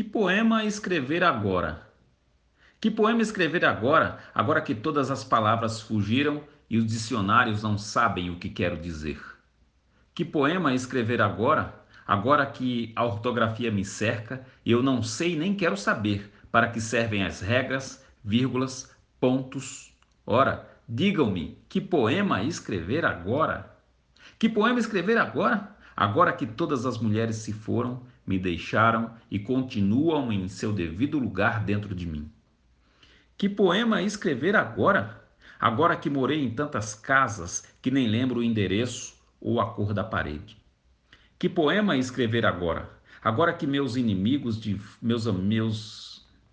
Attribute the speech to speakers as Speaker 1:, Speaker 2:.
Speaker 1: Que poema escrever agora? Que poema escrever agora, agora que todas as palavras fugiram e os dicionários não sabem o que quero dizer? Que poema escrever agora, agora que a ortografia me cerca e eu não sei nem quero saber para que servem as regras, vírgulas, pontos? Ora, digam-me, que poema escrever agora? Que poema escrever agora? Agora que todas as mulheres se foram, me deixaram e continuam em seu devido lugar dentro de mim. Que poema escrever agora? Agora que morei em tantas casas que nem lembro o endereço ou a cor da parede. Que poema escrever agora? Agora que meus inimigos de meus meus